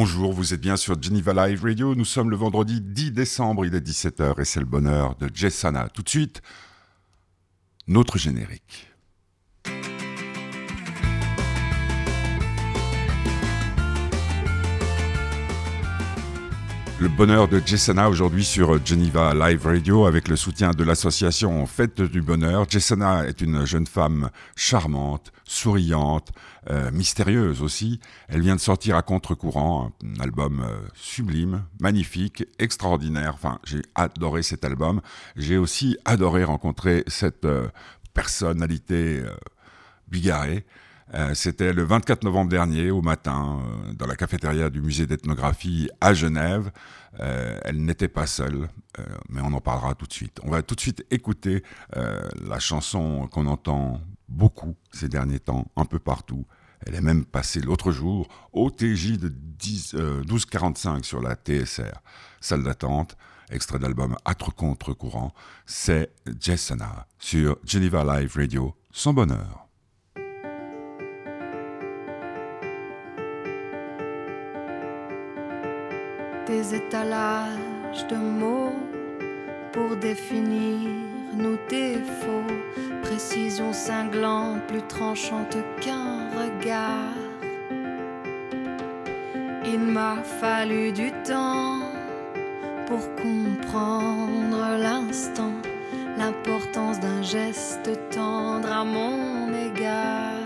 Bonjour, vous êtes bien sur Geneva Live Radio. Nous sommes le vendredi 10 décembre, il est 17h et c'est le bonheur de Jessana. Tout de suite, notre générique. Le bonheur de Jessana aujourd'hui sur Geneva Live Radio avec le soutien de l'association Fête du Bonheur. Jessana est une jeune femme charmante, souriante, euh, mystérieuse aussi. Elle vient de sortir à contre-courant un album euh, sublime, magnifique, extraordinaire. Enfin, j'ai adoré cet album. J'ai aussi adoré rencontrer cette euh, personnalité bigarrée. C'était le 24 novembre dernier, au matin, dans la cafétéria du musée d'ethnographie à Genève. Elle n'était pas seule, mais on en parlera tout de suite. On va tout de suite écouter la chanson qu'on entend beaucoup ces derniers temps, un peu partout. Elle est même passée l'autre jour au TJ de 1245 sur la TSR, salle d'attente extrait d'album Atre contre courant, c'est Jessana sur Geneva Live Radio, son bonheur. des étalages de mots pour définir nos défauts, précision cinglante, plus tranchante qu'un regard. Il m'a fallu du temps pour comprendre l'instant, l'importance d'un geste tendre à mon égard.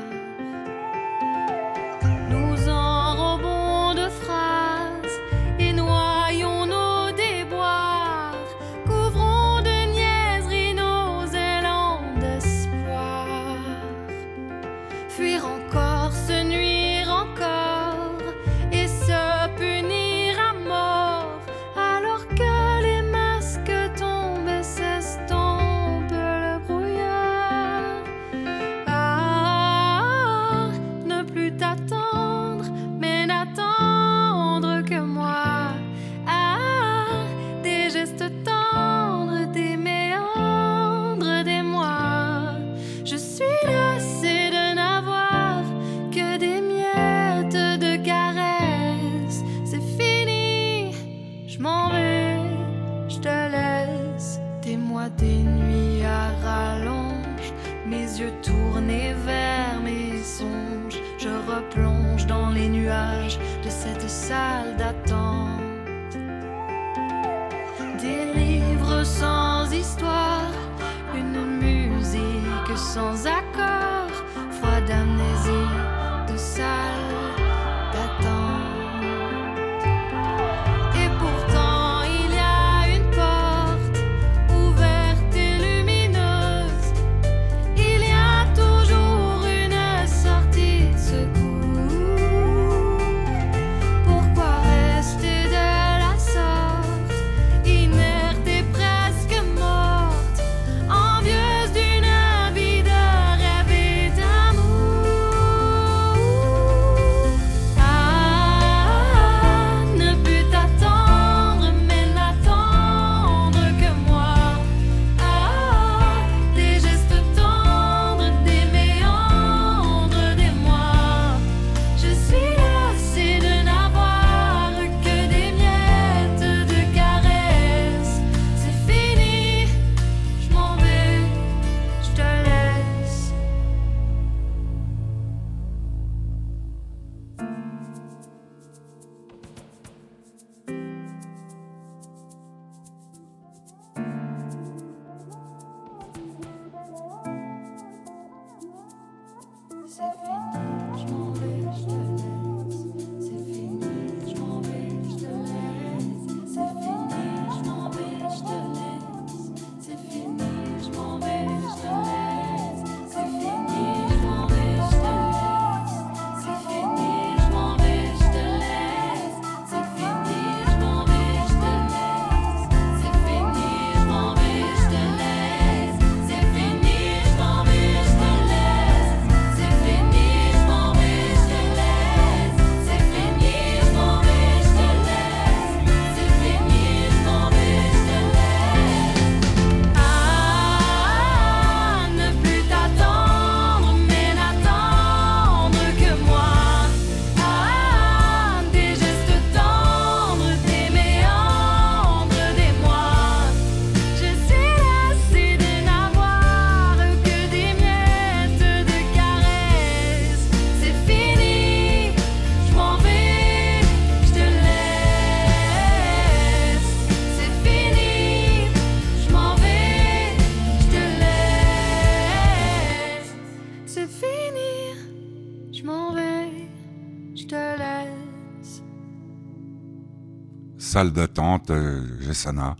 Salle d'attente, euh, Jessana.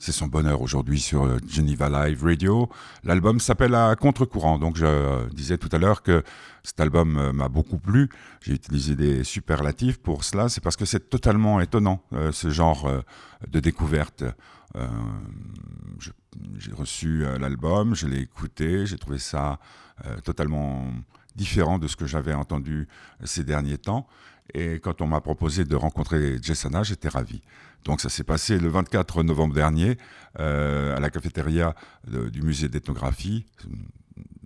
C'est son bonheur aujourd'hui sur euh, Geneva Live Radio. L'album s'appelle À contre-courant. Donc je euh, disais tout à l'heure que cet album m'a beaucoup plu. J'ai utilisé des superlatifs pour cela. C'est parce que c'est totalement étonnant, ce genre de découverte. j'ai reçu l'album, je l'ai écouté, j'ai trouvé ça totalement différent de ce que j'avais entendu ces derniers temps. Et quand on m'a proposé de rencontrer Jessana, j'étais ravi. Donc ça s'est passé le 24 novembre dernier euh, à la cafétéria du musée d'ethnographie.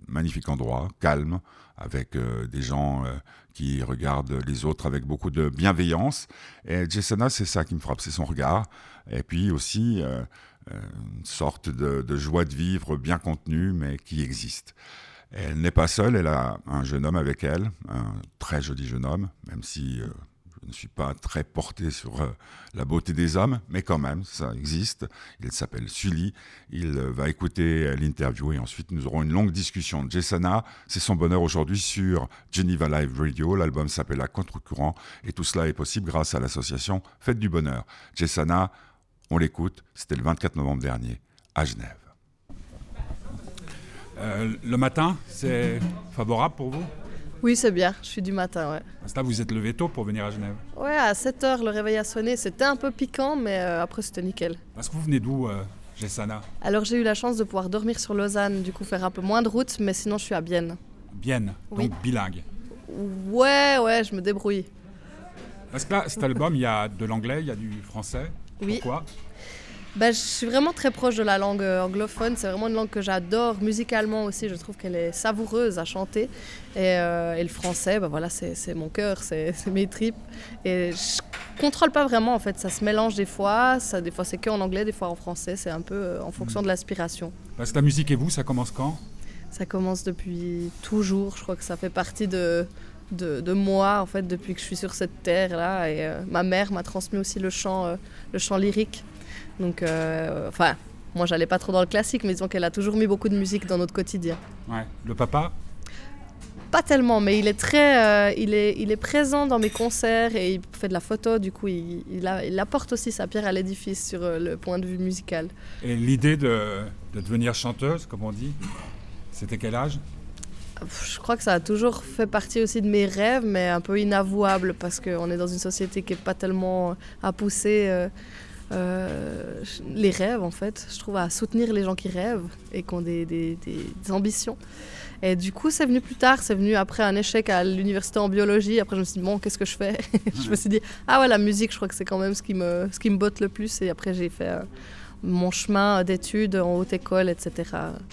Magnifique endroit, calme, avec euh, des gens euh, qui regardent les autres avec beaucoup de bienveillance. Et Jessana, c'est ça qui me frappe, c'est son regard. Et puis aussi une sorte de, joie de vivre bien contenue, mais qui existe. Elle n'est pas seule, elle a un jeune homme avec elle, un très joli jeune homme, même si euh, je ne suis pas très porté sur euh, la beauté des hommes, mais quand même, ça existe. Il s'appelle Sully, il euh, va écouter l'interview et ensuite nous aurons une longue discussion. Jessana, c'est son bonheur aujourd'hui sur Geneva Live Radio, l'album s'appelle À contre-courant et tout cela est possible grâce à l'association Fête du Bonheur. Jessana, on l'écoute, c'était le 24 novembre dernier à Genève. Euh, le matin, c'est favorable pour vous? Oui, c'est bien. Je suis du matin, ouais. Là, vous êtes levé tôt pour venir à Genève? Ouais, à 7 h le réveil a sonné. C'était un peu piquant, mais euh, après, c'était nickel. Est-ce que vous venez d'où, euh, Jessana Alors, j'ai eu la chance de pouvoir dormir sur Lausanne, du coup, faire un peu moins de route, mais sinon, je suis à Bienne. Bienne, donc bilingue Ouais, ouais, je me débrouille. Parce que là, cet album, il y a de l'anglais, il y a du français. Oui. Pourquoi? Bah, je suis vraiment très proche de la langue euh, anglophone. C'est vraiment une langue que j'adore. Musicalement aussi, je trouve qu'elle est savoureuse à chanter. Et, euh, le français, bah, voilà, c'est mon cœur, c'est mes tripes. Et je contrôle pas vraiment, en fait. Ça se mélange des fois. Ça, des fois, c'est que en anglais, des fois en français. C'est un peu euh, en fonction de l'aspiration. Parce que la musique et vous, ça commence quand? Ça commence depuis toujours. Je crois que ça fait partie de, de, moi, en fait, depuis que je suis sur cette terre-là. Et ma mère m'a transmis aussi le chant, le chant lyrique. Donc, euh, enfin, moi, j'allais pas trop dans le classique, mais disons qu'elle a toujours mis beaucoup de musique dans notre quotidien. Ouais. Le papa? Pas tellement, mais il est très, euh, il est, il est présent dans mes concerts et il fait de la photo. Du coup, il, il, apporte aussi sa pierre à l'édifice sur euh, le point de vue musical. Et l'idée de, de devenir chanteuse, comme on dit, c'était quel âge? Je crois que ça a toujours fait partie aussi de mes rêves, mais un peu inavouable parce qu'on est dans une société qui n'est pas tellement à pousser euh, les rêves, en fait. Je trouve à soutenir les gens qui rêvent et qui ont des, des, ambitions. Et du coup, c'est venu plus tard, c'est venu après un échec à l'université en biologie. Après, je me suis dit, bon, qu'est-ce que je fais? Je me suis dit, ah ouais, la musique, je crois que c'est quand même ce qui, me, ce qui me botte le plus. Et après, j'ai fait euh, mon chemin d'études en haute école, etc.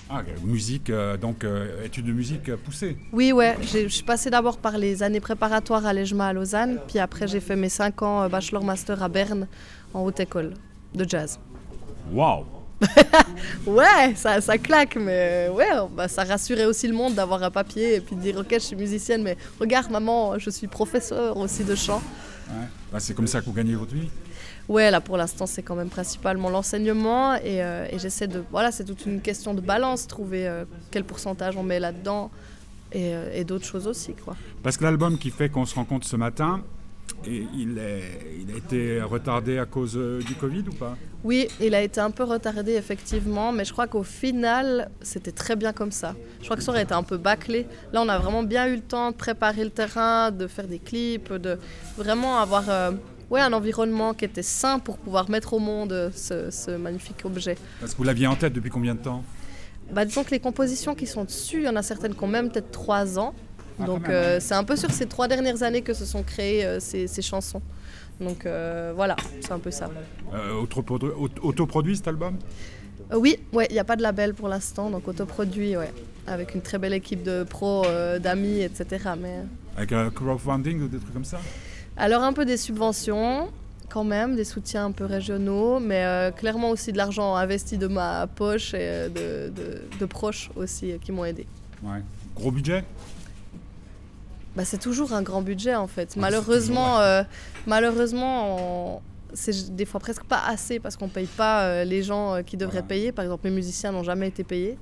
Ah, musique, euh, donc études de musique poussées Oui, ouais. Je suis passée d'abord par les années préparatoires à l'EJMA à Lausanne. Puis après, j'ai fait mes 5 ans bachelor-master à Berne en haute école de jazz. Waouh ouais, ça, ça claque, mais ouais, bah, ça rassurait aussi le monde d'avoir un papier et puis de dire ok, je suis musicienne, mais regarde maman, je suis professeur aussi de chant. Ouais. Bah, c'est comme ça que vous gagnez votre vie Ouais, là pour l'instant c'est quand même principalement l'enseignement et, euh, et j'essaie de... Voilà, c'est toute une question de balance, trouver euh, quel pourcentage on met là-dedans et, euh, et d'autres choses aussi. quoi. Parce que l'album qui fait qu'on se rencontre ce matin, et il, il, a été retardé à cause euh, du Covid ou pas? Oui, il a été un peu retardé effectivement, mais je crois qu'au final, c'était très bien comme ça. Je crois que ça aurait été un peu bâclé. Là, on a vraiment bien eu le temps de préparer le terrain, de faire des clips, de vraiment avoir euh, ouais, un environnement qui était sain pour pouvoir mettre au monde ce, ce magnifique objet. Parce que vous l'aviez en tête depuis combien de temps? Bah, Disons que les compositions qui sont dessus, il y en a certaines qui ont même peut-être trois ans. Ah, Donc euh, c'est un peu sur ces trois dernières années que se sont créées euh, ces, chansons. Donc euh, voilà, c'est un peu ça. autoproduit cet album? Oui, ouais, il n'y a pas de label pour l'instant, donc autoproduit, ouais, avec une très belle équipe de pros, d'amis, etc. Mais... Avec un crowdfunding ou des trucs comme ça? Alors un peu des subventions, quand même, des soutiens un peu régionaux, mais clairement aussi de l'argent investi de ma poche et de, de proches aussi qui m'ont aidé. Ouais. Gros budget? Bah, c'est toujours un grand budget en fait. malheureusement, euh, malheureusement, c'est des fois presque pas assez parce qu'on paye pas euh, les gens euh, qui devraient payer. Par exemple, les musiciens n'ont jamais été payés,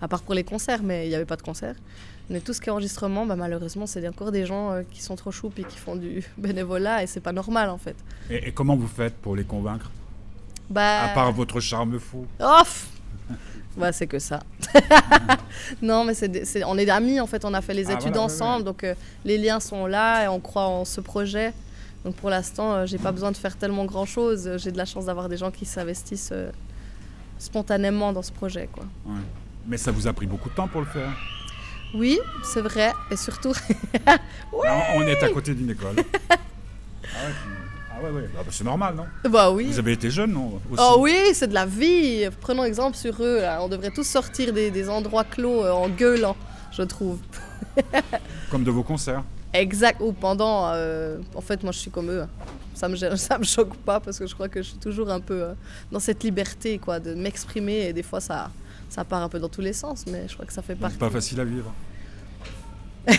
à part pour les concerts, mais il n'y avait pas de concerts. Mais tout ce qui est enregistrement, bah, malheureusement, c'est encore des gens qui sont trop choux et qui font du bénévolat et c'est pas normal en fait. Et, et comment vous faites pour les convaincre? Bah, À part votre charme fou. Oh Ouais, c'est que ça. non, mais c'est on est amis en fait, on a fait les Ah, études voilà, ensemble, donc euh, les liens sont là et on croit en ce projet. Donc pour l'instant, euh, j'ai pas besoin de faire tellement grand chose. J'ai de la chance d'avoir des gens qui s'investissent euh, spontanément dans ce projet. Quoi. Ouais. Mais ça vous a pris beaucoup de temps pour le faire? Oui, c'est vrai, et surtout, Là, on est à côté d'une école. ah ouais, ah ouais, ouais. Ah bah, c'est normal, non? Bah oui. Vous avez été jeune, non aussi? Oh oui, c'est de la vie. Prenons exemple sur eux. là. On devrait tous sortir des, des endroits clos euh, en gueulant, je trouve. Comme de vos concerts. Exact. Ou pendant. euh, en fait, moi, je suis comme eux. Ça me, gêne- ça me choque pas parce que je crois que je suis toujours un peu euh, dans cette liberté, quoi, de m'exprimer. Et des fois, ça, ça part un peu dans tous les sens, mais je crois que ça fait partie. C'est pas facile à vivre.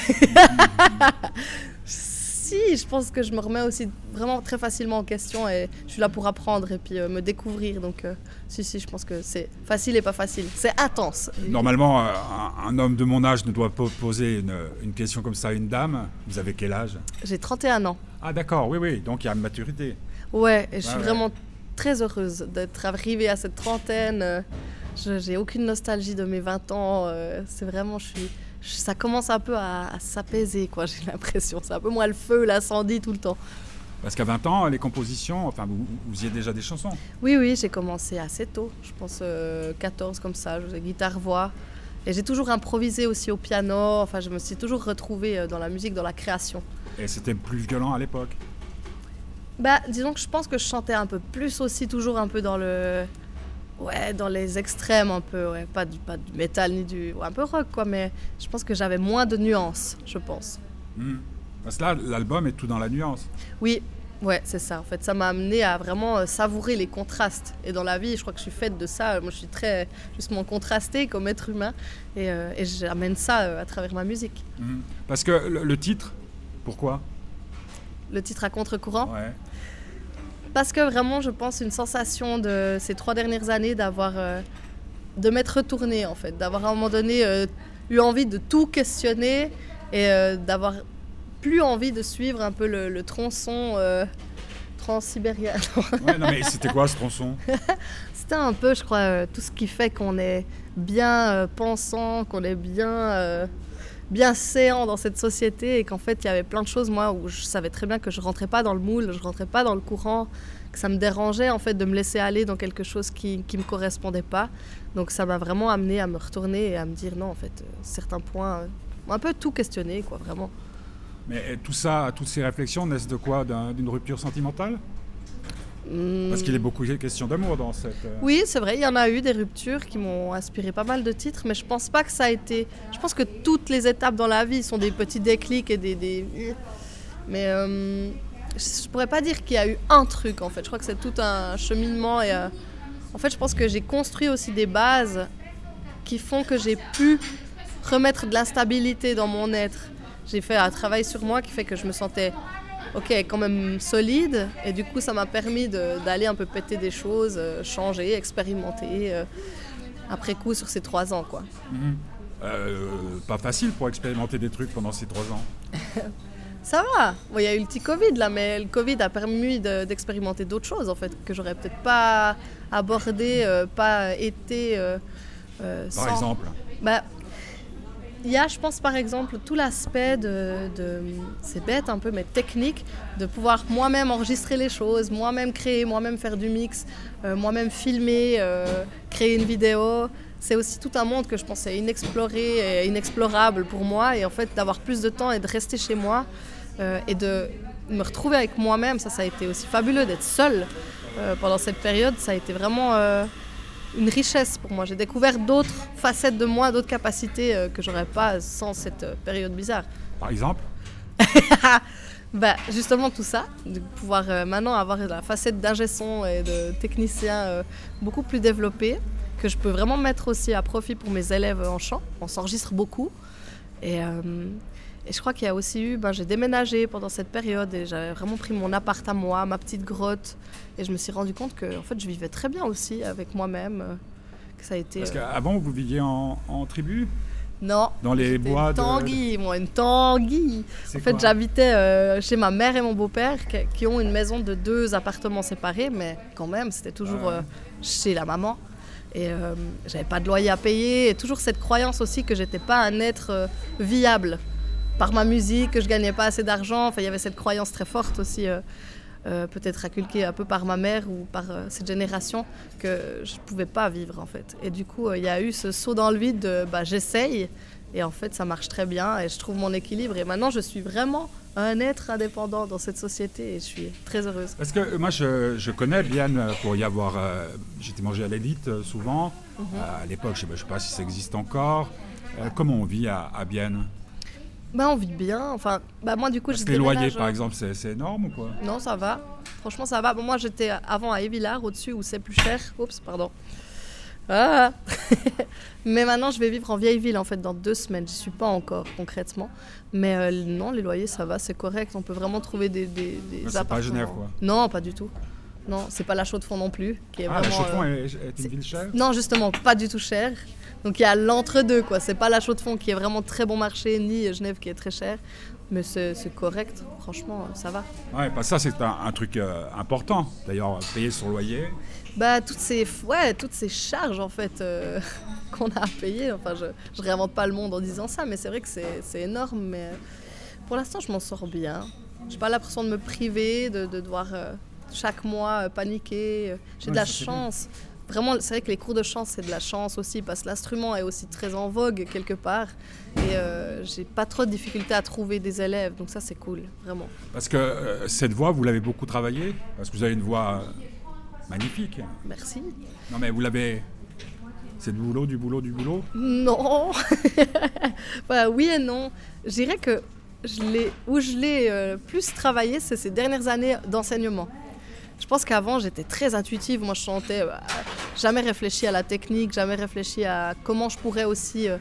Si, je pense que je me remets aussi vraiment très facilement en question et je suis là pour apprendre et puis euh, me découvrir. Donc, euh, si, si, je pense que c'est facile et pas facile. C'est intense. Normalement, euh, un, un homme de mon âge ne doit pas poser une, une question comme ça à une dame. Vous avez quel âge? J'ai 31 ans. Ah d'accord, oui, oui. Donc il y a une maturité. Ouais, et je suis Ouais, ouais. vraiment très heureuse d'être arrivée à cette trentaine. Je j'ai aucune nostalgie de mes 20 ans. C'est vraiment, je suis, ça commence un peu à, à s'apaiser, quoi. J'ai l'impression. C'est un peu moins le feu, l'incendie tout le temps. Parce qu'à 20 ans, les compositions, enfin, vous, vous faisiez déjà des chansons. Oui, oui, j'ai commencé assez tôt. Je pense euh, 14 comme ça. Je faisais guitare-voix. Et j'ai toujours improvisé aussi au piano. Enfin, je me suis toujours retrouvée euh, dans la musique, dans la création. Et c'était plus violent à l'époque? Bah, disons que je pense que je chantais un peu plus aussi, toujours un peu dans le. Ouais, dans les extrêmes un peu, ouais. Pas du, pas du métal ni du. ouais, un peu rock, quoi, mais je pense que j'avais moins de nuances, je pense. Hmm. Parce que là, l'album est tout dans la nuance. Oui, ouais, c'est ça. En fait, ça m'a amené à vraiment euh, savourer les contrastes. Et dans la vie, je crois que je suis faite de ça. Moi, je suis très, justement, contrastée comme être humain. Et, euh, et j'amène ça euh, à travers ma musique. Hmm. Parce que le, le titre, pourquoi? Le titre à contre-courant? Ouais. Parce que vraiment, je pense, une sensation de ces trois dernières années d'avoir. euh, de m'être retournée, en fait. D'avoir à un moment donné euh, eu envie de tout questionner et euh, d'avoir plus envie de suivre un peu le, le tronçon transsibérien. Ouais, non, mais c'était quoi ce tronçon? C'était un peu, je crois, tout ce qui fait qu'on est bien pensant, qu'on est bien, bien séant dans cette société et qu'en fait, il y avait plein de choses, moi, où je savais très bien que je rentrais pas dans le moule, je rentrais pas dans le courant, que ça me dérangeait, en fait, de me laisser aller dans quelque chose qui, qui me correspondait pas. Donc, ça m'a vraiment amené à me retourner et à me dire non, en fait, euh, certains points, euh, un peu tout questionner, quoi, vraiment. Mais euh, tout ça, toutes ces réflexions naissent de quoi? D'un- D'une rupture sentimentale? Parce qu'il est beaucoup question d'amour dans cette. euh, Oui, c'est vrai, il y en a eu des ruptures qui m'ont inspiré pas mal de titres, mais je pense pas que ça a été. Je pense que toutes les étapes dans la vie sont des petits déclics et des. des- Mais euh, je pourrais pas dire qu'il y a eu un truc en fait. Je crois que c'est tout un cheminement et. euh, En fait, je pense que j'ai construit aussi des bases qui font que j'ai pu remettre de la stabilité dans mon être. J'ai fait un travail sur moi qui fait que je me sentais ok, quand même solide. Et du coup, ça m'a permis de- d'aller un peu péter des choses, euh, changer, expérimenter euh, après coup sur ces trois ans. quoi. mhm. Euh, pas facile pour expérimenter des trucs pendant ces trois ans. Ça va. Bon, Il y a eu le petit Covid là, mais le Covid a permis de- d'expérimenter d'autres choses en fait que j'aurais peut-être pas abordé, euh, pas été. euh, euh, Par sans- exemple. Bah, il y a, je pense, par exemple, tout l'aspect de, c'est bête un peu, mais technique, de pouvoir moi-même enregistrer les choses, moi-même créer, moi-même faire du mix, euh, moi-même filmer, euh, créer une vidéo. C'est aussi tout un monde que je pensais inexploré et inexplorable pour moi. Et en fait, d'avoir plus de temps et de rester chez moi euh, et de me retrouver avec moi-même, ça, ça a été aussi fabuleux d'être seule pendant cette période. Ça a été vraiment une richesse pour moi. J'ai découvert d'autres facettes de moi, d'autres capacités euh, que j'aurais pas sans cette euh, période bizarre. Par exemple? Bah, justement tout ça, de pouvoir euh, maintenant avoir la facette d'ingé son et de technicien euh, beaucoup plus développée, que je peux vraiment mettre aussi à profit pour mes élèves en chant. On s'enregistre beaucoup. Et, et je crois qu'il y a aussi eu, ben, j'ai déménagé pendant cette période et j'avais vraiment pris mon appart à moi, ma petite grotte. Et je me suis rendu compte que en fait, je vivais très bien aussi avec moi-même. euh, que ça a été. Parce euh, qu'avant, vous viviez en, en tribu? Non. Dans les bois une tanguy, moi, une tanguy. En fait, j'habitais euh, chez ma mère et mon beau-père qui, ont une maison de deux appartements séparés, mais quand même, c'était toujours euh, chez la maman. Et j'avais pas de loyer à payer. Et toujours cette croyance aussi que j'étais pas un être viable par ma musique, que je gagnais pas assez d'argent. Enfin, il y avait cette croyance très forte aussi. peut-être inculquée un peu par ma mère ou par cette génération, que je ne pouvais pas vivre en fait. Et du coup, il y a eu ce saut dans le vide de bah, j'essaye, et en fait, ça marche très bien et je trouve mon équilibre. Et maintenant, je suis vraiment un être indépendant dans cette société et je suis très heureuse. Parce que euh, moi, je, connais euh, pour y avoir. Euh, j'étais mangé à l'élite souvent. Mhm. à l'époque, je ne sais, pas si ça existe encore. comment on vit à, à Bienne bah, on vit bien. Enfin, bah, moi, du coup, je Les loyers, par exemple, c'est énorme ou quoi Non, ça va. Franchement, ça va. Bon, moi, j'étais avant à Évillard, au-dessus, où c'est plus cher. Oups, pardon. Ah Mais maintenant, je vais vivre en vieille ville en fait dans deux semaines. Je suis pas encore concrètement. Mais euh, non, les loyers, ça va, c'est correct. On peut vraiment trouver des, des, des appartements. pas Genève, quoi. Non, pas du tout. Non, c'est pas la Chaux-de-Fonds non plus. Qui est ah, la Chaux-de-Fonds euh, est, une ville chère Non, justement, pas du tout chère. Donc il y a l'entre-deux, quoi. C'est pas la Chaux-de-Fonds qui est vraiment très bon marché, ni Genève qui est très chère. Mais c'est correct, franchement, ça va. Ouais, bah ça c'est un, truc euh, important. D'ailleurs, payer son loyer. Bah toutes ces, ouais, toutes ces charges en fait euh, qu'on a à payer. Enfin, je, je réinvente pas le monde en disant ça, mais c'est vrai que c'est énorme. Mais pour l'instant, je m'en sors bien. J'ai pas l'impression de me priver, de, de devoir euh, chaque mois paniquer. J'ai de la chance vraiment, c'est vrai que les cours de chant, c'est de la chance aussi, parce que l'instrument est aussi très en vogue quelque part. Et euh, j'ai pas trop de difficultés à trouver des élèves, donc ça, c'est cool, vraiment. Parce que euh, cette voix, vous l'avez beaucoup travaillée? Parce que vous avez une voix magnifique. Merci. Non, mais vous l'avez. C'est du boulot, du boulot, du boulot? Non Oui et non. Je dirais que je où je l'ai euh, plus travaillé, c'est ces dernières années d'enseignement. Je pense qu'avant, j'étais très intuitive. Moi, je chantais, euh, jamais réfléchi à la technique, jamais réfléchi à comment je pourrais aussi euh,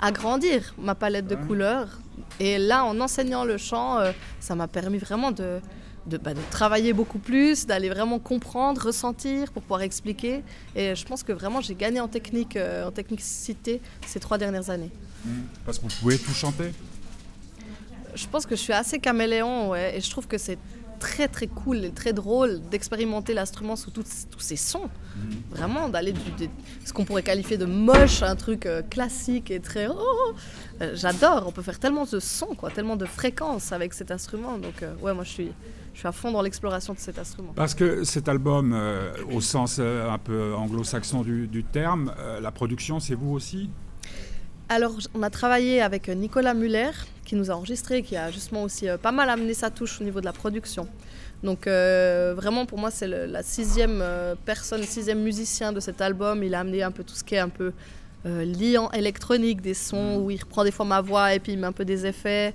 agrandir ma palette de couleurs. Et là, en enseignant le chant, euh, ça m'a permis vraiment de, bah, de, travailler beaucoup plus, d'aller vraiment comprendre, ressentir pour pouvoir expliquer. Et je pense que vraiment, j'ai gagné en technique, en technicité ces trois dernières années. Mmh. Parce que vous pouvez tout chanter? Je pense que je suis assez caméléon, ouais, et je trouve que c'est très très cool et très drôle d'expérimenter l'instrument sous tous, tous ces sons. Mhm. Vraiment, d'aller de ce qu'on pourrait qualifier de moche un truc euh, classique et très. Oh, oh, oh. Euh, j'adore, on peut faire tellement de sons, quoi, tellement de fréquences avec cet instrument. Donc, euh, ouais, moi je suis. Je suis à fond dans l'exploration de cet instrument. Parce que cet album, au sens un peu anglo-saxon du, du, terme, la production, c'est vous aussi? Alors, on a travaillé avec Nicolas Muller, qui nous a enregistré, qui a justement aussi euh, pas mal amené sa touche au niveau de la production. Donc, euh, vraiment, pour moi, c'est la sixième euh, personne, sixième musicien de cet album. Il a amené un peu tout ce qui est un peu liant électronique, des sons où il reprend des fois ma voix et puis il met un peu des effets.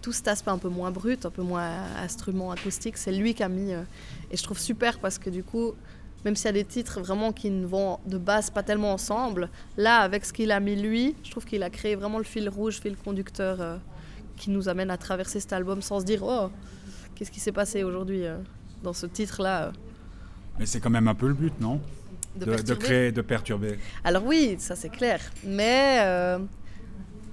tout cet aspect un peu moins brut, un peu moins instrument acoustique, c'est lui qui a mis. et je trouve super parce que du coup, même s'il y a des titres vraiment qui ne vont de base pas tellement ensemble, là, avec ce qu'il a mis lui, je trouve qu'il a créé vraiment le fil rouge, fil conducteur euh, qui nous amène à traverser cet album sans se dire oh, qu'est-ce qui s'est passé aujourd'hui euh, dans ce titre-là. Euh. Mais c'est quand même un peu le but, non? De, créer, de perturber. Alors oui, ça c'est clair. Mais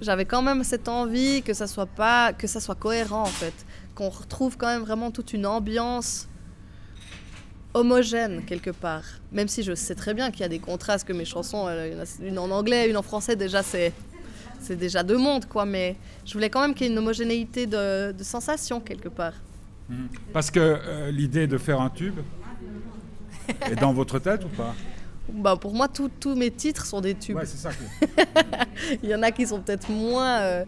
j'avais quand même cette envie que ça soit pas, que ça soit cohérent en fait, qu'on retrouve quand même vraiment toute une ambiance homogène quelque part. Même si je sais très bien qu'il y a des contrastes, que mes chansons, une en anglais, une en français, déjà c'est c'est déjà deux mondes quoi. Mais je voulais quand même qu'il y ait une homogénéité de, de sensations quelque part. Mhm. Parce que euh, l'idée de faire un tube est dans votre tête ou pas? Bah pour moi, tous mes titres sont des tubes. Ouais, c'est ça. Il y en a qui sont peut-être moins euh,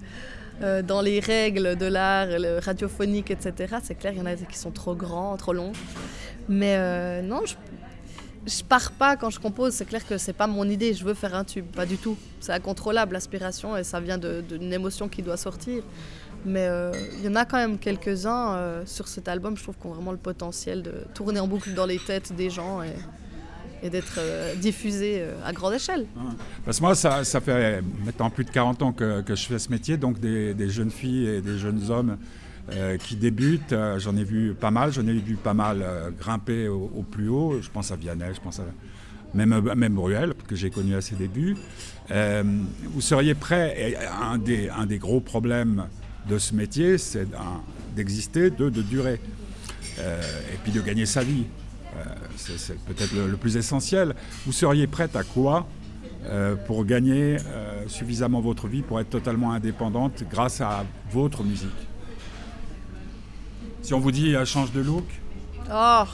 euh, dans les règles de l'art radiophonique, etc. C'est clair, il y en a qui sont trop grands, trop longs. Mais euh, non, je, je pars pas quand je compose. C'est clair que c'est pas mon idée. Je veux faire un tube, pas du tout. C'est incontrôlable l'aspiration et ça vient d'une émotion qui doit sortir. Mais euh, il y en a quand même quelques-uns euh, sur cet album, je trouve, qui ont vraiment le potentiel de tourner en boucle dans les têtes des gens et, d'être diffusés à grande échelle. Parce que moi, ça, ça, fait maintenant plus de 40 ans que, que je fais ce métier, donc des, des, jeunes filles et des jeunes hommes euh, qui débutent. Euh, j'en ai vu pas mal, j'en ai vu pas mal euh, grimper au, plus haut. Je pense à Vianney, je pense même, même Bruel, que j'ai connu à ses débuts. Vous seriez prêt, un des, un des gros problèmes de ce métier, c'est d'exister, de, de durer, et puis de gagner sa vie. C'est peut-être le, le, plus essentiel. Vous seriez prête à quoi pour gagner suffisamment votre vie pour être totalement indépendante grâce à votre musique? Si on vous dit change de look Oh,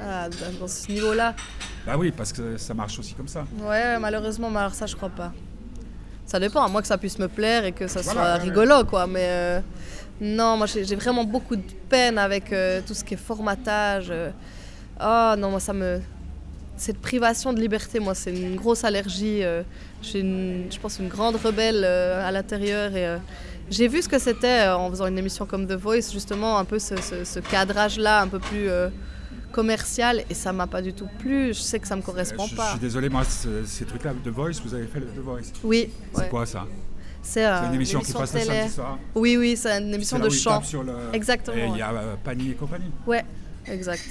ah, dans ce niveau-là. Bah oui, parce que ça marche aussi comme ça. Ouais, malheureusement, mais alors ça, je crois pas. Ça dépend, à moi que ça puisse me plaire et que ça soit rigolo, quoi. Mais euh, non, moi, j'ai vraiment beaucoup de peine avec euh, tout ce qui est formatage. Oh non, moi, ça me. Cette privation de liberté, moi, c'est une grosse allergie. j'ai, je pense, une grande rebelle à l'intérieur et. J'ai vu ce que c'était en faisant une émission comme The Voice, justement, un peu ce, ce cadrage-là, un peu plus commercial et ça m'a pas du tout plu. Je sais que ça me correspond je, pas. Je suis désolé, moi, ces trucs-là, The Voice, vous avez fait The Voice Oui. C'est quoi ça c'est euh, une émission, qui passe samedi soir Oui, oui, c'est une émission de chant. Le... Exactement. Et il y a euh, Pani et compagnie Ouais, exact.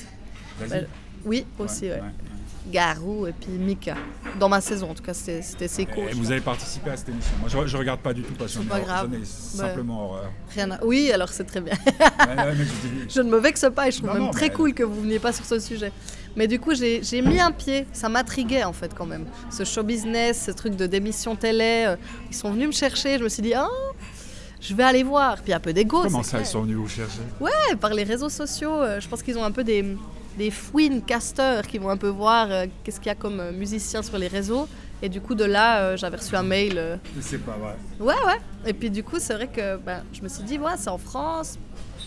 Bah, oui, aussi, ouais. ouais. Garou et puis Mika. Dans ma saison, en tout cas, c'était ses cours. Et vous avez participé à cette émission Moi, je, je regarde pas du tout parce que pas grave. simplement horreur. Rien à... Oui, alors c'est très bien. je, je ne me vexe pas et je trouve non, même non, très mais... cool que vous veniez pas sur ce sujet. Mais du coup, j'ai mis un pied. Ça m'intriguait en fait quand même. Ce show business, ce truc de démission télé. Euh, ils sont venus me chercher. Je me suis dit, oh, je vais aller voir. Puis un peu d'ego. Comment ça, clair. ils sont venus vous chercher? Ouais, par les réseaux sociaux. Euh, je pense qu'ils ont un peu des des fouines casters qui vont un peu voir euh, qu'est-ce qu'il y a comme euh, musicien sur les réseaux. Et du coup, de là, euh, j'avais reçu un mail. euh, C'est pas vrai. Ouais, ouais. Et puis du coup, c'est vrai que ben, je me suis dit, ouais, c'est en France,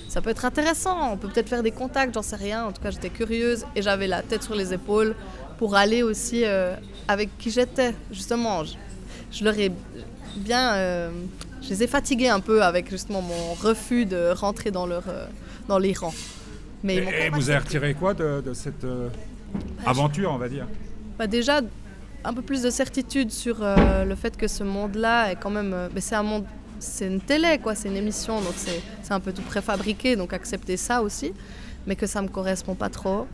ça peut être intéressant. On peut peut-être faire des contacts, j'en sais rien. En tout cas, j'étais curieuse et j'avais la tête sur les épaules pour aller aussi avec qui j'étais. Justement, je, je leur ai bien. je les ai fatigués un peu avec justement mon refus de rentrer dans, leur, dans les rangs. Mais Et, vous avez retiré quoi de, de cette euh, aventure, on va dire? Bah déjà, un peu plus de certitude sur euh, le fait que ce monde-là est quand même. euh, mais c'est un monde. C'est une télé, quoi, c'est une émission, donc c'est c'est un peu tout préfabriqué, donc accepter ça aussi, mais que ça me correspond pas trop.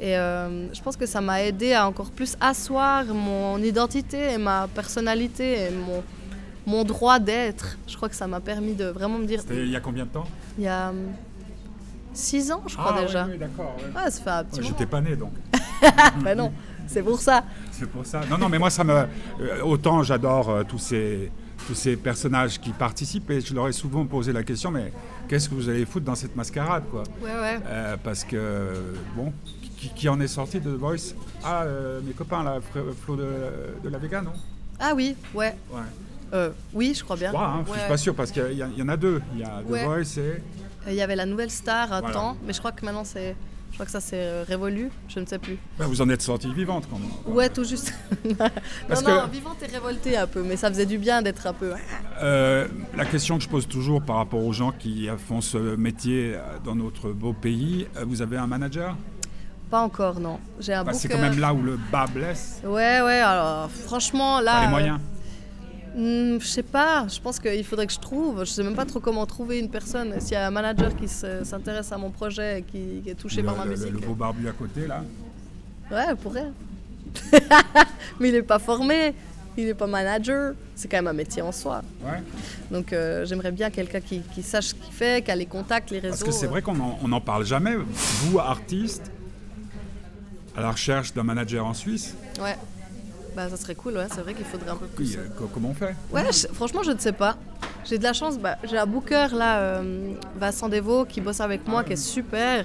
Et euh, je pense que ça m'a aidé à encore plus asseoir mon identité et ma personnalité et mon, mon droit d'être. Je crois que ça m'a permis de vraiment me dire. C'était il y a combien de temps? Il y a hum, six ans, je crois Ah, déjà. oui, oui, d'accord. ouais. Ouais, ça fait un petit Ouais. J'étais pas né donc. Bah non, c'est pour ça. C'est pour ça. Non, non, mais moi, ça me. euh, autant j'adore euh, tous, ces, tous ces personnages qui participent et je leur ai souvent posé la question mais qu'est-ce que vous allez foutre dans cette mascarade, quoi? Ouais, ouais. Euh, Parce que, bon, qui, qui en est sorti de The Voice? Ah, euh, mes copains, là, Flo de, de la Vega, non? Ah oui, ouais. Ouais. Euh, oui, je crois bien. Je crois, hein, je suis pas sûr parce qu'il y, y en a deux. Il y a The Ouais. Voice et. Euh, Il y avait la nouvelle star Voilà. temps, mais je crois que maintenant c'est. Je crois que ça s'est euh, révolu, je ne sais plus. Ben, vous en êtes sortie vivante quand même. Ouais, tout juste. Parce non, que- vivante et révoltée un peu, mais ça faisait du bien d'être un peu. Euh, la question que je pose toujours par rapport aux gens qui font ce métier dans notre beau pays, vous avez un manager? Pas encore, non. J'ai un Bah, C'est quand même là où le bas blesse. Ouais, ouais, alors franchement, là. Pas les euh, hmm, je sais pas, je pense qu'il faudrait que je trouve. Je sais même pas trop comment trouver une personne. S'il y a un manager qui se- s'intéresse à mon projet et qui, qui est touché le, par ma le- musique. le beau barbu à côté, là. Ouais, elle pourrait. mais il est pas formé, il est pas manager. C'est quand même un métier en soi. Ouais. Donc euh, j'aimerais bien quelqu'un qui, qui sache ce qu'il fait, qui a les contacts, les réseaux. Parce que c'est vrai qu'on n'en parle jamais. Vous, artiste, à la recherche d'un manager en Suisse, euh, Ouais. Bah ça serait cool, ouais. C'est vrai qu'il faudrait un peu plus. euh, co- comment on fait? Ouais, je- franchement, je ne sais pas. J'ai de la chance. Bah, j'ai un booker là, euh, Vincent Devaux, qui bosse avec moi, qui est super.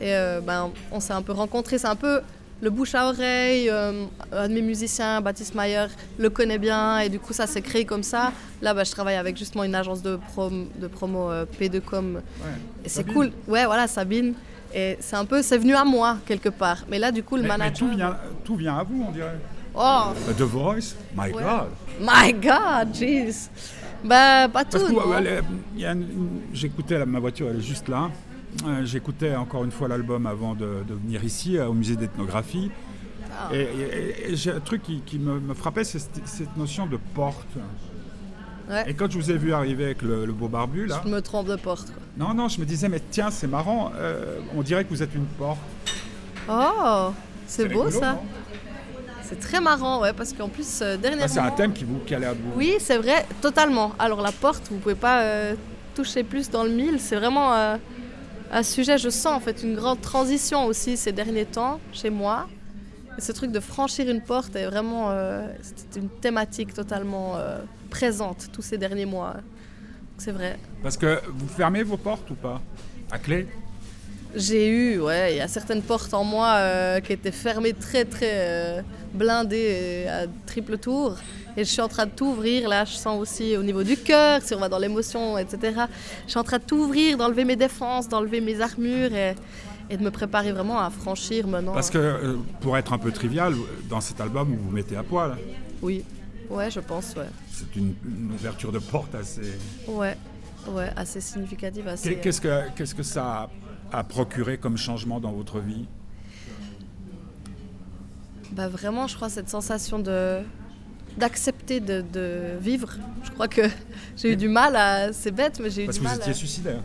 Et euh, ben, on s'est un peu rencontrés. C'est un peu le bouche à oreille. un de mes musiciens, Baptiste Mayer, le connaît bien. Et du coup, ça s'est créé comme ça. Là, bah, je travaille avec justement une agence de, prom- de promo euh, P2Com. Ouais. Et c'est cool. Ouais, voilà, Sabine. Et c'est un peu, c'est venu à moi quelque part. Mais là, du coup, le Mais, mais manager. tout, vient, tout vient à vous, on dirait. Oh, The Voice, my Ouais. God. my God, jeez. Bah, pas tout. J'écoutais, ma voiture, elle est juste là. Euh, J'écoutais encore une fois l'album avant de, de venir ici, euh, au musée d'ethnographie. Ah. Et, et- et j'ai un truc qui, qui me, me frappait, c'est cette, cette notion de porte. Ouais. Et quand je vous ai vu arriver avec le, le beau barbu, là, Je me trompe de porte. quoi. non, non, je me disais, mais tiens, c'est marrant, euh, on dirait que vous êtes une porte. Oh, c'est beau rigolo, ça. C'est très marrant, ouais, parce qu'en plus, euh, dernièrement... Ah, c'est un thème qui vous qui allait à bout. Oui, c'est vrai, totalement. Alors la porte, vous pouvez pas euh, toucher plus dans le mille. C'est vraiment euh, un sujet, je sens en fait une grande transition aussi ces derniers temps chez moi. Et ce truc de franchir une porte est vraiment euh, c'est une thématique totalement euh, présente tous ces derniers mois. C'est vrai. Parce que vous fermez vos portes ou pas? À clé? J'ai eu, ouais, il y a certaines portes en moi euh, qui étaient fermées très très euh, blindées et à triple tour. Et je suis en train de tout ouvrir, là, je sens aussi au niveau du cœur, si on va dans l'émotion, etc. Je suis en train de tout ouvrir, d'enlever mes défenses, d'enlever mes armures et, et de me préparer vraiment à franchir maintenant. Parce que, euh, pour être un peu trivial, dans cet album, vous vous mettez à poil. Oui, ouais, je pense, ouais. C'est une, une ouverture de porte assez... Ouais, ouais, assez significative, assez... Qu'est- Qu'est-ce que, qu'est-ce que ça a procuré comme changement dans votre vie Bah vraiment, je crois, cette sensation de d'accepter de, de vivre. Je crois que j'ai eu du mal à... C'est bête, mais j'ai eu Parce du que vous mal étiez à... suicidaire.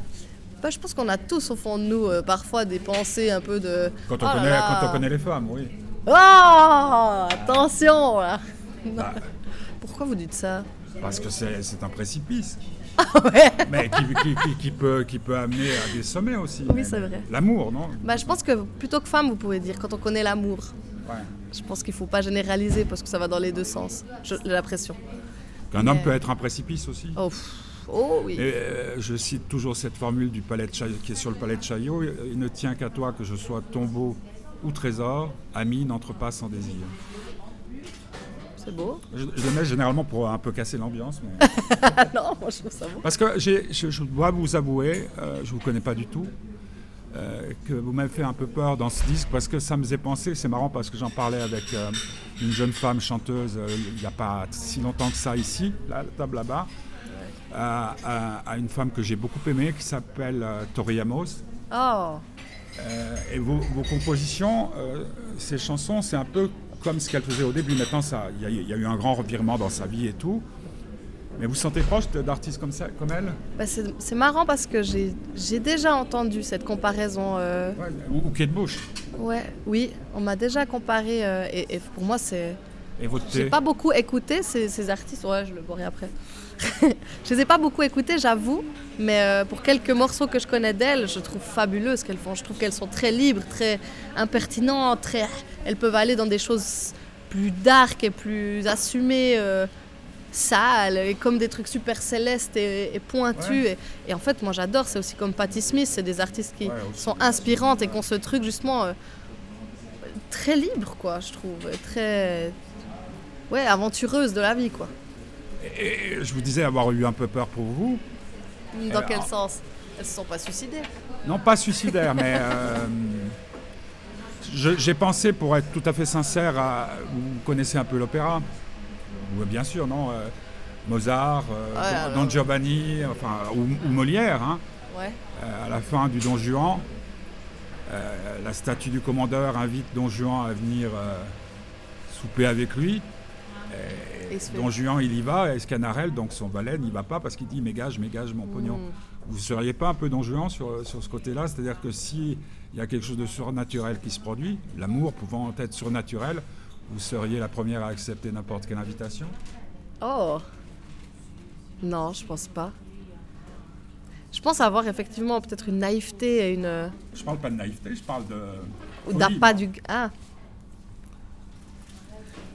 Bah, je pense qu'on a tous au fond de nous euh, parfois des pensées un peu de... Quand on, Oh connaît, là. quand on connaît les femmes, oui. Oh Attention. Bah, Pourquoi vous dites ça? Parce que c'est un précipice. Ouais. Mais qui, qui- qui- qui peut, qui peut amener à des sommets aussi. Oui, c'est vrai. L'amour, non? Bah, je pense que plutôt que femme, vous pouvez dire quand on connaît l'amour. Ouais. Je pense qu'il faut pas généraliser parce que ça va dans les deux sens. J'ai l'impression. Qu'un homme peut être un précipice aussi? Oh, oh oui. Et euh, je cite toujours cette formule du palais de Chaillot, qui est sur le palais de Chaillot. Il ne tient qu'à toi que je sois tombeau ou trésor, ami n'entre pas sans désir. C'est beau. Je, je le mets généralement pour un peu casser l'ambiance. mais- non, moi je trouve ça beau. Parce que je, je dois vous avouer, euh, je ne vous connais pas du tout, euh, que vous m'avez fait un peu peur dans ce disque parce que ça me faisait penser, c'est marrant parce que j'en parlais avec euh, une jeune femme chanteuse il n'y a pas si longtemps que ça ici, là, la table là-bas, à, une femme que j'ai beaucoup aimée qui s'appelle Tori Amos. Oh, et vos, vos compositions, ces chansons, c'est un peu comme ce qu'elle faisait au début. Maintenant, il y, a- il y a eu un grand revirement dans sa vie et tout. Mais vous vous sentez proche d'artistes comme, ça, comme elle? Bah, c'est marrant parce que j'ai déjà entendu cette comparaison. euh, Ouais, ou, ou Kate Bush. Ouais, oui, on m'a déjà comparé euh, et, et pour moi c'est. Et votre J'ai pas beaucoup écouté ces, ces artistes. Ouais, je le boirai après. je les ai pas beaucoup écoutés, j'avoue, mais euh, pour quelques morceaux que je connais d'elles, je trouve fabuleux ce qu'elles font. Je trouve qu'elles sont très libres, très impertinentes, très. Elles peuvent aller dans des choses plus dark et plus assumées. euh, sales et comme des trucs super célestes et, et pointus et, et en fait moi j'adore c'est aussi comme Patti Smith c'est des artistes qui Ouais, sont inspirantes et qui ont ce truc justement euh, très libre quoi je trouve très ouais aventureuse de la vie quoi Et je vous disais avoir eu un peu peur pour vous. dans Euh, quel ah. sens? Elles se sont pas suicidées? Non, pas suicidaire, mais euh, j'ai pensé, pour être tout à fait sincère, à, vous connaissez un peu l'opéra Oui, Bien sûr, non euh, Mozart, euh, Don Giovanni, enfin, ou, ou Molière, hein, ouais euh, à la fin du Don Juan. euh, la statue du commandeur invite Don Juan à venir euh, souper avec lui. Et Don Juan, il y va, et Scanarelle, donc son valet, n'y va pas parce qu'il dit Mégage, mégage mon pognon. Mm. Vous ne seriez pas un peu Don Juan sur, sur ce côté-là? C'est-à-dire que s'il y a quelque chose de surnaturel qui se produit, l'amour pouvant être surnaturel, vous seriez la première à accepter n'importe quelle invitation? Oh non je pense pas je pense avoir effectivement peut-être une naïveté et une euh, Je parle pas de naïveté, je parle de. ou d'appât moi. du ah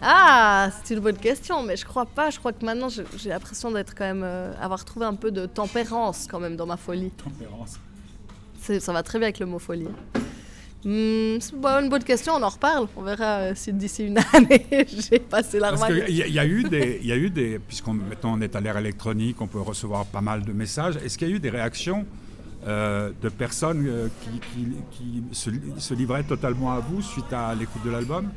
ah c'est une bonne question mais je crois pas je crois que maintenant j'ai l'impression d'être quand même euh, avoir trouvé un peu de tempérance quand même dans ma folie Tempérance. Ça va très bien avec le mot folie. Hmm, c'est une bonne question on en reparle. On verra euh, si d'ici une année j'ai passé Parce l'armoire qu'il y, a- il y a eu des, il y a eu des, puisqu'on maintenant on est à l'ère électronique, on peut recevoir pas mal de messages. Est-ce qu'il y a eu des réactions euh, de personnes euh, qui, qui- qui se, se livraient totalement à vous suite à l'écoute de l'album?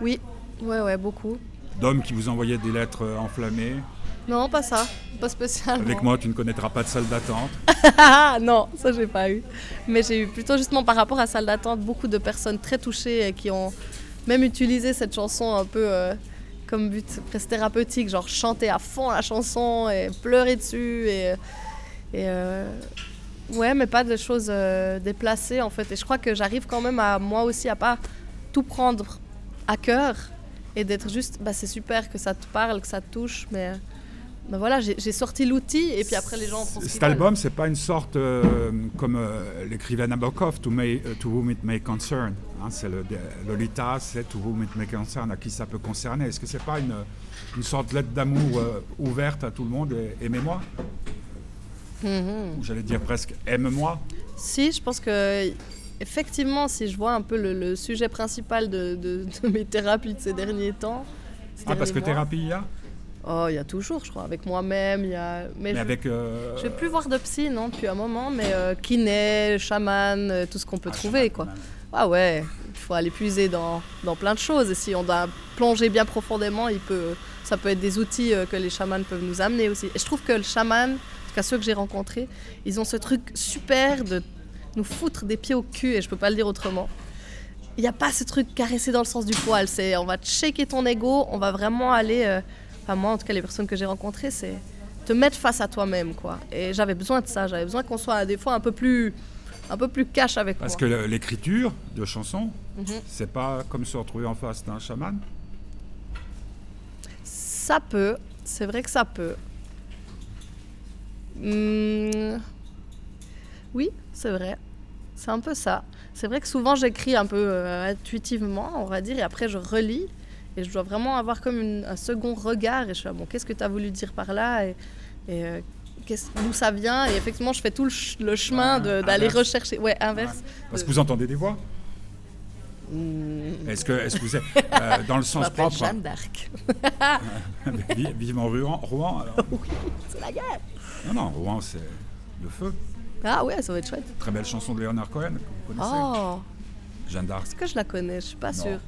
Oui. Ouais ouais beaucoup. D'hommes qui vous envoyaient des lettres enflammées? Non pas ça pas spécialement Avec moi, tu ne connaîtras pas de salle d'attente. Ah non, ça j'ai pas eu. Mais j'ai eu plutôt justement par rapport à salle d'attente beaucoup de personnes très touchées et qui ont même utilisé cette chanson un peu euh, comme but presque thérapeutique, genre chanter à fond la chanson et pleurer dessus et, et euh, ouais, mais pas de choses euh, déplacées en fait. Et je crois que j'arrive quand même à moi aussi à pas tout prendre à cœur et d'être juste, bah, c'est super que ça te parle, que ça te touche, mais ben voilà, j'ai sorti l'outil et puis après les gens font ce Cet album, c'est pas une sorte euh, comme euh, l'écrivait Nabokov, to, may, euh, to whom it may concern. Hein, c'est le, Lolita, c'est to whom it may concern, à qui ça peut concerner. Est-ce que c'est pas une, une sorte de lettre d'amour ouverte à tout le monde Aimez-moi? Mm-hmm. J'allais dire presque aime-moi? Si, je pense que effectivement, si je vois un peu le, sujet principal de, de, mes thérapies de ces derniers temps. ah, parce que thérapie, il y a? Oh, il y a toujours, je crois, avec moi-même. Il y a... Mais, je, avec. Euh... Je vais plus voir de psy, non, depuis un moment, mais euh, kiné, chaman, euh, tout ce qu'on peut ah, trouver, quoi. Ah ouais, il faut aller puiser dans, dans, plein de choses. Et si on doit plonger bien profondément, il peut, ça peut être des outils que les chamans peuvent nous amener aussi. Et je trouve que le chaman, en tout cas ceux que j'ai rencontrés, ils ont ce truc super de nous foutre des pieds au cul, et je peux pas le dire autrement. Il n'y a pas ce truc caressé dans le sens du poil. C'est on va checker ton ego, on va vraiment aller enfin moi en tout cas les personnes que j'ai rencontrées, c'est te mettre face à toi-même quoi. Et j'avais besoin de ça, j'avais besoin qu'on soit des fois un peu plus un peu plus cash avec Parce moi. Parce que l'écriture de chansons, mhm. c'est pas comme se retrouver en face d'un chaman. Ça peut, c'est vrai que ça peut. Hmm. Oui, c'est vrai. C'est un peu ça. C'est vrai que souvent j'écris un peu euh, intuitivement, on va dire, et après je relis. Et je dois vraiment avoir comme un second regard. Et je suis là, bon, qu'est-ce que tu as voulu dire par là Et, euh, d'où ça vient Et effectivement, je fais tout le, chemin d'aller rechercher. Ouais, inverse. Parce que vous entendez des voix? Hmm. Est-ce que, est que vous êtes euh, dans le sens propre Jeanne d'Arc. vivement Rouen, Rouen alors. Oui, c'est la guerre. Non, non, Rouen, c'est le feu. Ah ouais, ça va être chouette. Très belle chanson de Leonard Cohen, que vous connaissez. Oh Jeanne d'Arc. Est-ce que je la connais? Je suis pas sûre.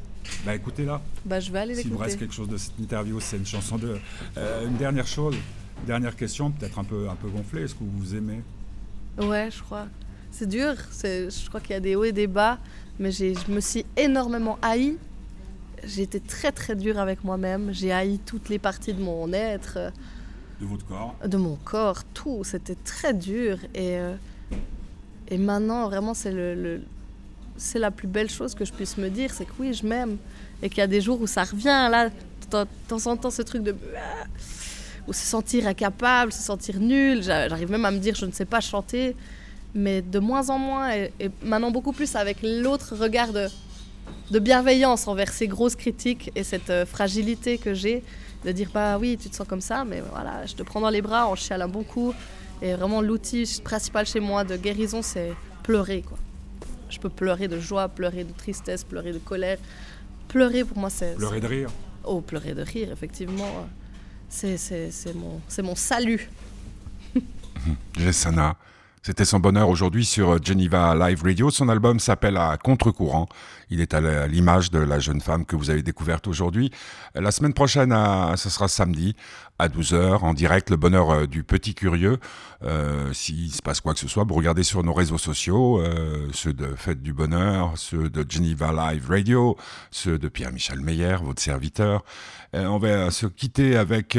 Bah écoutez là. Bah je vais aller l'écouter. S'il vous reste quelque chose de cette interview, c'est une chanson de. Euh, une dernière chose, dernière question, peut-être un peu, un peu gonflée. Est-ce que vous aimez? Ouais, je crois. C'est dur. Je crois qu'il y a des hauts et des bas, mais je me suis énormément haï. J'ai été très très dur avec moi-même. J'ai haï toutes les parties de mon être. De votre corps? De mon corps, tout. C'était très dur. Et, euh, et maintenant, vraiment, c'est le, c'est la plus belle chose que je puisse me dire, c'est que oui, je m'aime. Et qu'il y a des jours où ça revient, là, de temps en temps, ce truc de... Ou se sentir incapable, se sentir nul. J'arrive même à me dire, je ne sais pas chanter. Mais de moins en moins, et, maintenant beaucoup plus avec l'autre regard de, bienveillance envers ces grosses critiques et cette euh, fragilité que j'ai, de dire, bah oui, tu te sens comme ça, mais voilà, je te prends dans les bras, on chiale un bon coup. Et vraiment, l'outil principal chez moi de guérison, c'est pleurer, quoi. Je peux pleurer de joie, pleurer de tristesse, pleurer de colère. Pleurer, pour moi, c'est... Pleurer de rire. Oh, pleurer de rire, effectivement. C'est mon, mon salut. Jessana, c'était son bonheur aujourd'hui sur Geneva Live Radio. Son album s'appelle À contre-courant. Il est à l'image de la jeune femme que vous avez découverte aujourd'hui. La semaine prochaine, ce sera samedi à 12h en direct. Le bonheur euh, du petit curieux. Euh, S'il se passe quoi que ce soit, vous regardez sur nos réseaux sociaux, euh, ceux de Fête du Bonheur, ceux de Geneva Live Radio, ceux de Pierre-Michel Meyer, votre serviteur. on va se quitter avec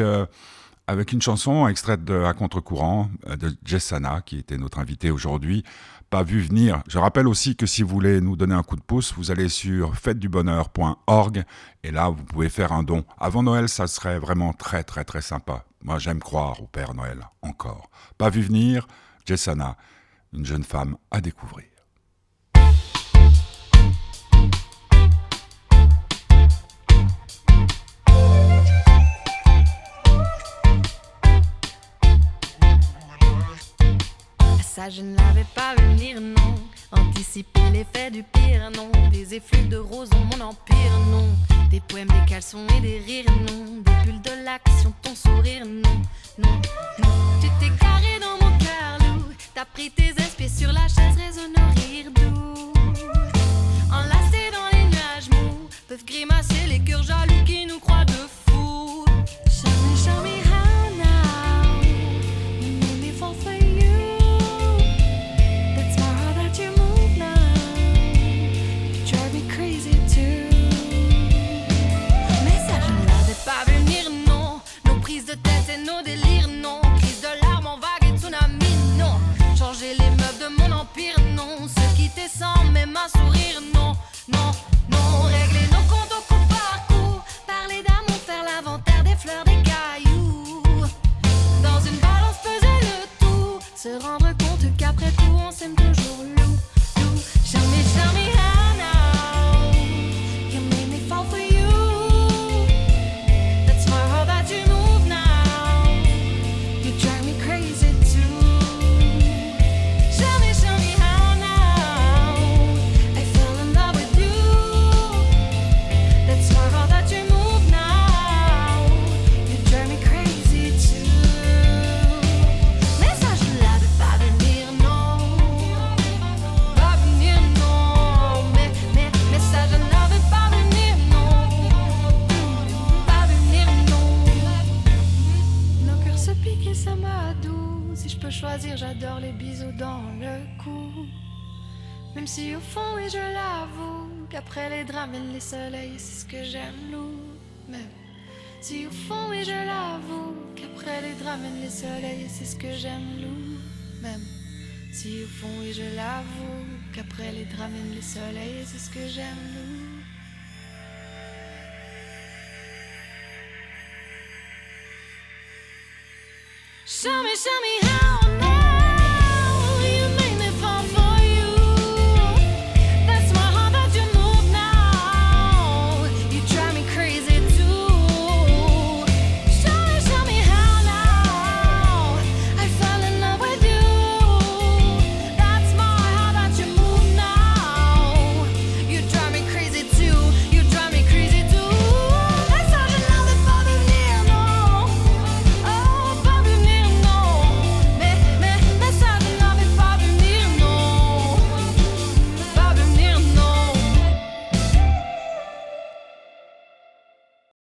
avec une chanson extraite de À contre-courant euh, de Jessana, qui était notre invité aujourd'hui. Pas vu venir. Je rappelle aussi que si vous voulez nous donner un coup de pouce, vous allez sur fêtedubonheur.org et là, vous pouvez faire un don. Avant Noël, ça serait vraiment très, très, très sympa. Moi, j'aime croire au Père Noël, encore. Pas vu venir, Jessana, une jeune femme à découvrir. Ça je ne l'avais pas vu venir, non. Anticiper l'effet du pire, non. Des effluves de rose dans mon empire, non. Des poèmes, des caleçons et des rires, non. Des bulles de l'action, ton sourire, non. Non, non. Tu t'es carré dans mon cœur, loup. T'as pris tes espiers sur la chaise, résonne rire doux. Enlacés dans les nuages mous, peuvent grimacer les cœurs jaloux qui nous choisir, j'adore les bisous dans le cou. Même si au fond, oui, je l'avoue, qu'après les drames viennent les soleils, c'est ce que j'aime, Lou. Même si au fond, oui, je l'avoue, qu'après les drames viennent les soleils, c'est ce que j'aime, Lou. Même si au fond, oui, je l'avoue, qu'après les drames viennent les soleils, c'est ce que j'aime, Lou. Show me, show me how.